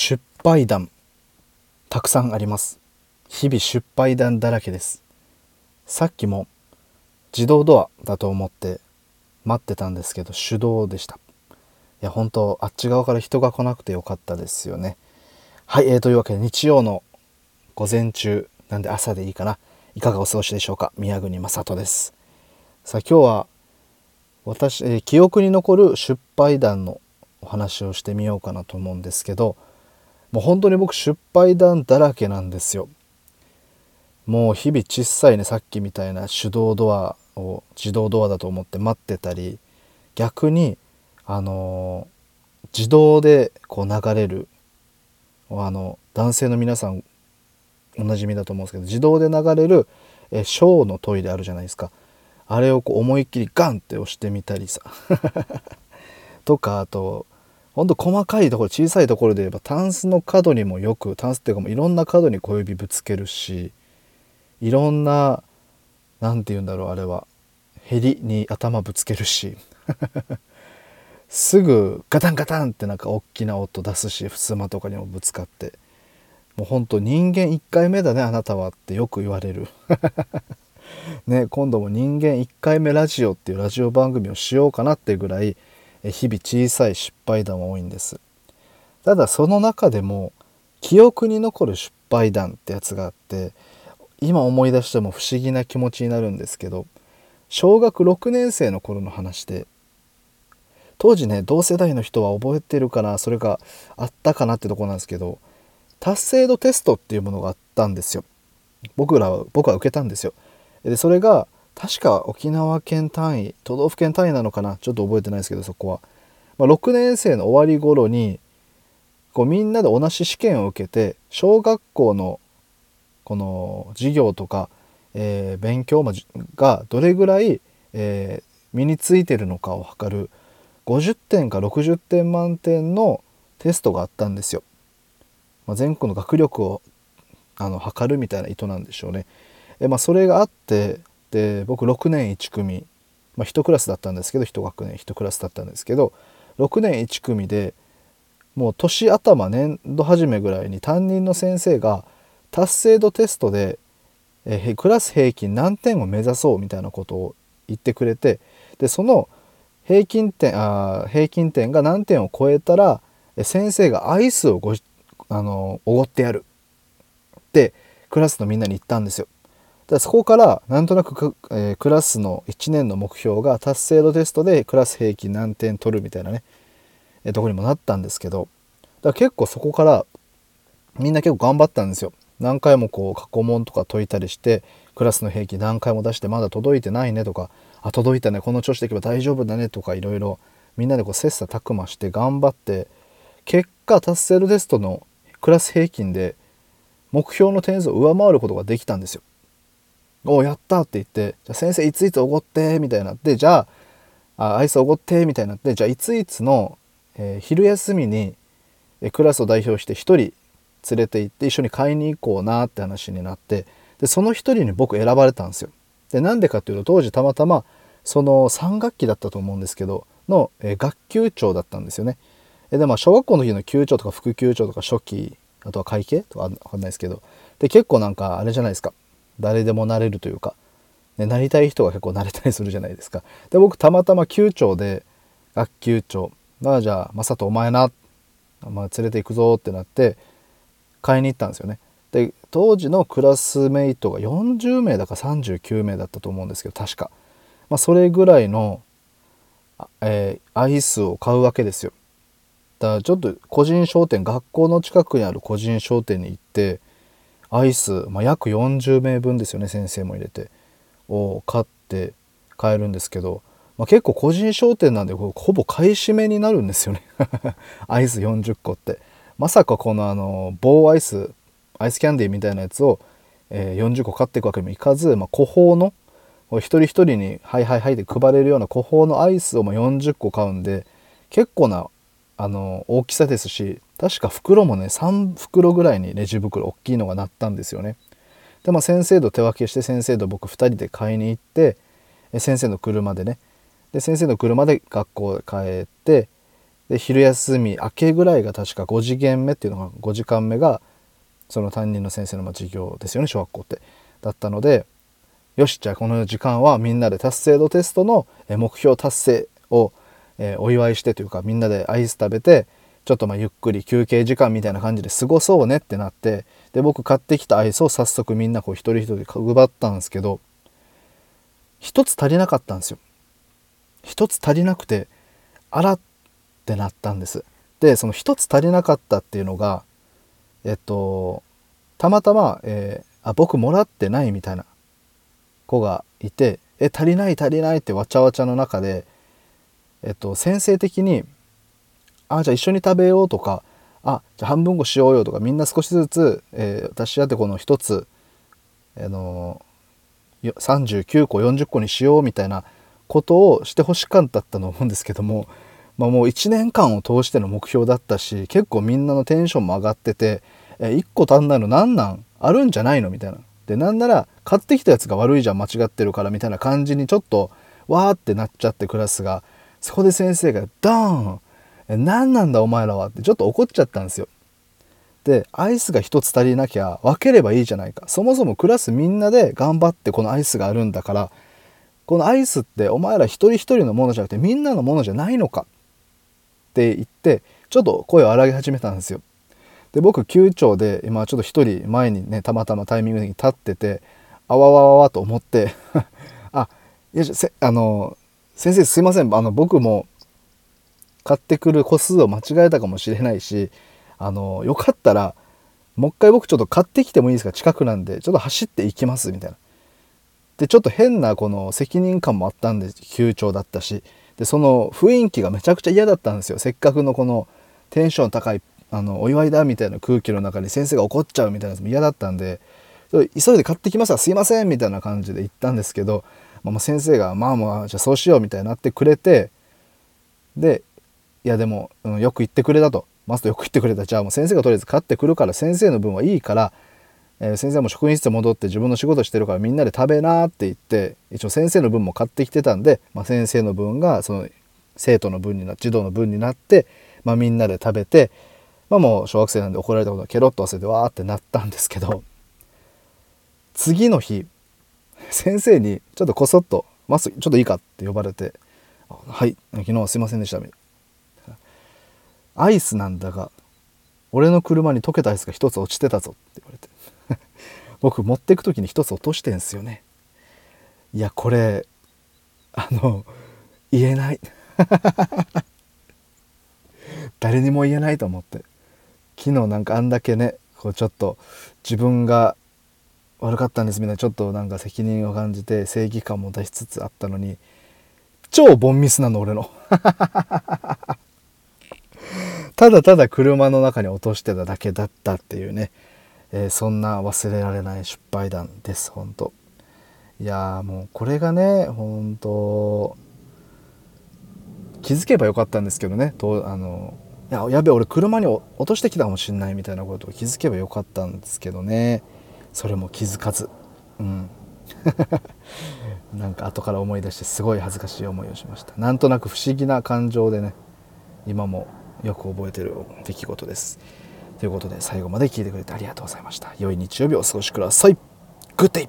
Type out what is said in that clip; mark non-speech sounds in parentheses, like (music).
失敗談たくさんあります。日々失敗談だらけです。さっきも自動ドアだと思って待ってたんですけど手動でした。いや本当あっち側から人が来なくてよかったですよね。はい、えー、というわけで日曜の午前中なんで朝でいいかな。いかがお過ごしでしょうか？宮国正人です。さあ今日は私、えー、記憶に残る失敗談のお話をしてみようかなと思うんですけどもう本当に僕失敗談だらけなんですよ。もう日々小さいねさっきみたいな手動ドアを自動ドアだと思って待ってたり逆にあの自動でこう流れるあの男性の皆さんおなじみだと思うんですけど自動で流れるえショーのトイレあるじゃないですか。あれをこう思いっきりガンって押してみたりさ。(laughs) とかあとほんと細かいところ小さいところで言えばタンスの角にもよくタンスっていうかもういろんな角に小指ぶつけるしいろんな何て言うんだろうあれはヘリに頭ぶつけるし (laughs) すぐガタンガタンってなんか大きな音出すし襖とかにもぶつかってもうほんと人間1回目だねあなたはってよく言われる。(laughs) ね今度も人間1回目ラジオっていうラジオ番組をしようかなってぐらい日々小さい失敗談は多いんです。ただその中でも記憶に残る失敗談ってやつがあって今思い出しても不思議な気持ちになるんですけど小学6年生の頃の話で当時ね同世代の人は覚えてるかなそれがあったかなってとこなんですけど達成度テストっていうものがあったんですよ。僕らは僕は受けたんですよ。でそれが確か沖縄県単位都道府県単位なのかな？ちょっと覚えてないですけどそこは、まあ、6年生の終わり頃にこうみんなで同じ試験を受けて小学校のこの授業とか、えー、勉強がどれぐらい、えー、身についてるのかを測る50点か60点満点のテストがあったんですよ。まあ、全国の学力をあの測るみたいな意図なんでしょうね。えまあ、それがあってで僕6年1組、まあ、1クラスだったんですけど1学年1クラスだったんですけど6年1組でもう年頭年度初めぐらいに担任の先生が達成度テストで、えクラス平均何点を目指そうみたいなことを言ってくれてでその平均点あ平均点が何点を超えたら先生がアイスをごあのおごってやるってクラスのみんなに言ったんですよ。でそこからなんとなく、えー、クラスの1年の目標が達成度テストでクラス平均何点取るみたいなね、えー、とこにもなったんですけどだ結構そこからみんな結構頑張ったんですよ。何回もこう過去問とか解いたりしてクラスの平均何回も出してまだ届いてないねとかあ届いたねこの調子でいけば大丈夫だねとかいろいろみんなでこう切磋琢磨して頑張って結果達成度テストのクラス平均で目標の点数を上回ることができたんですよ。おやったって言ってじゃあ先生いついつおごってみたいになってじゃああアイスおごってみたいになってじゃあいついつの、えー、昼休みに、えクラスを代表して1人連れて行って一緒に買いに行こうなって話になってでその1人に僕選ばれたんですよ。でなんでかっていうと当時たまたまその3学期だったと思うんですけどの、えー、学級長だったんですよね。えでまあ小学校の時の級長とか副級長とか初期あとは会計とかわかんないですけどで結構なんかあれじゃないですか誰でもなれるというか、ね、なりたい人が結構なれたりするじゃないですか。で僕たまたま級長で学級長だからじゃあ正人お前な、まあ、連れて行くぞってなって買いに行ったんですよね。で当時のクラスメイトが40名だか39名だったと思うんですけど確か、まあ、それぐらいの、えー、アイスを買うわけですよ。だからちょっと個人商店学校の近くにある個人商店に行ってアイス、まあ、約40名分ですよね先生も入れて。を買って買えるんですけど、まあ、結構個人商店なんでほぼ買い占めになるんですよね。(laughs) アイス40個って。まさかこのあの棒アイスアイスキャンディーみたいなやつを、えー、40個買っていくわけにもいかず、まあ、個包の一人一人に「はいはいはい」で配れるような個包のアイスをま40個買うんで結構なあの大きさですし確か袋もね3袋ぐらいにレジ袋大きいのが鳴ったんですよね。でまあ先生と手分けして先生と僕2人で買いに行って先生の車でねで先生の車で学校へ帰ってで昼休み明けぐらいが確か5次元目っていうのが5時間目がその担任の先生の授業ですよね小学校ってだったのでよしじゃあこの時間はみんなで達成度テストの目標達成をえお祝いしてというかみんなでアイス食べてちょっとまあゆっくり休憩時間みたいな感じで過ごそうねってなってで僕買ってきたアイスを早速みんなこう一人一人配ったんですけど一つ足りなかったんですよ。一つ足りなくてあらってなったんです。でその一つ足りなかったっていうのがえっとたまたま、えー、あ僕もらってないみたいな子がいて「え足りない足りない」ってわちゃわちゃの中でえっと先生的にあじゃあ一緒に食べようとかあじゃあ半分こしようよとかみんな少しずつ、えー、私やってこの一つ、あのー、39個40個にしようみたいなことをしてほしかったと思うんですけども、まあ、もう1年間を通しての目標だったし結構みんなのテンションも上がってて、えー、1個足んないの何なん？あるんじゃないの？みたいな。でなんなら買ってきたやつが悪いじゃん間違ってるからみたいな感じにちょっとわーってなっちゃってクラスが。そこで先生がドーン何なんだお前らは？ってちょっと怒っちゃったんですよ。でアイスが1つ足りなきゃ分ければいいじゃないかそもそもクラスみんなで頑張ってこのアイスがあるんだからこのアイスってお前ら一人一人のものじゃなくてみんなのものじゃないのか？って言ってちょっと声を荒げ始めたんですよ。で僕9丁で今ちょっと一人前にねたまたまタイミングに立っててあわわわわと思って (laughs) あよしあの先生すいません。あの僕も買ってくる個数を間違えたかもしれないしあのよかったらもう一回僕ちょっと買ってきてもいいですか？近くなんでちょっと走っていきますみたいな。でちょっと変なこの責任感もあったんで休長だったし。でその雰囲気がめちゃくちゃ嫌だったんですよ。せっかくのこのテンション高いあのお祝いだみたいな空気の中に先生が怒っちゃうみたいなやつも嫌だったんで。急いで買ってきますわすいませんみたいな感じで言ったんですけど、まあ、先生がまあまあじゃあそうしようみたいになってくれてでいやでも、うん、よく言ってくれたと。マストよく言ってくれた。じゃあもう先生がとりあえず買ってくるから先生の分はいいから、えー、先生も職員室戻って自分の仕事してるからみんなで食べなって言って一応先生の分も買ってきてたんで、まあ、先生の分がその生徒の分にな児童の分になって、まあ、みんなで食べて、まあ、もう小学生なんで怒られたことはケロッと忘れてわーってなったんですけど次の日先生にちょっとこそっと「マスちょっといいか?」って呼ばれて「はい昨日はすいませんでした」みたいな。アイスなんだが俺の車に溶けたアイスが一つ落ちてたぞって言われて。(laughs) 僕持ってく時に一つ落としてんすよね。いやこれあの言えない。(laughs) 誰にも言えないと思って。昨日なんかあんだけねこうちょっと自分が悪かったんですみたいなちょっとなんか責任を感じて正義感も出しつつあったのに超ボンミスなの俺の。(laughs) ただただ車の中に落としてただけだったっていうね、えー、そんな忘れられない失敗談です本当いやもうこれがね本当気づけばよかったんですけどね。とあのいややべ俺車に落としてきたかもしんないみたいなことを気づけばよかったんですけどね。それも気づかずうん (laughs) なんか後から思い出してすごい恥ずかしい思いをしましたなんとなく不思議な感情でね今もよく覚えてる出来事です。ということで最後まで聞いてくれてありがとうございました。良い日曜日をお過ごしください。グッデイ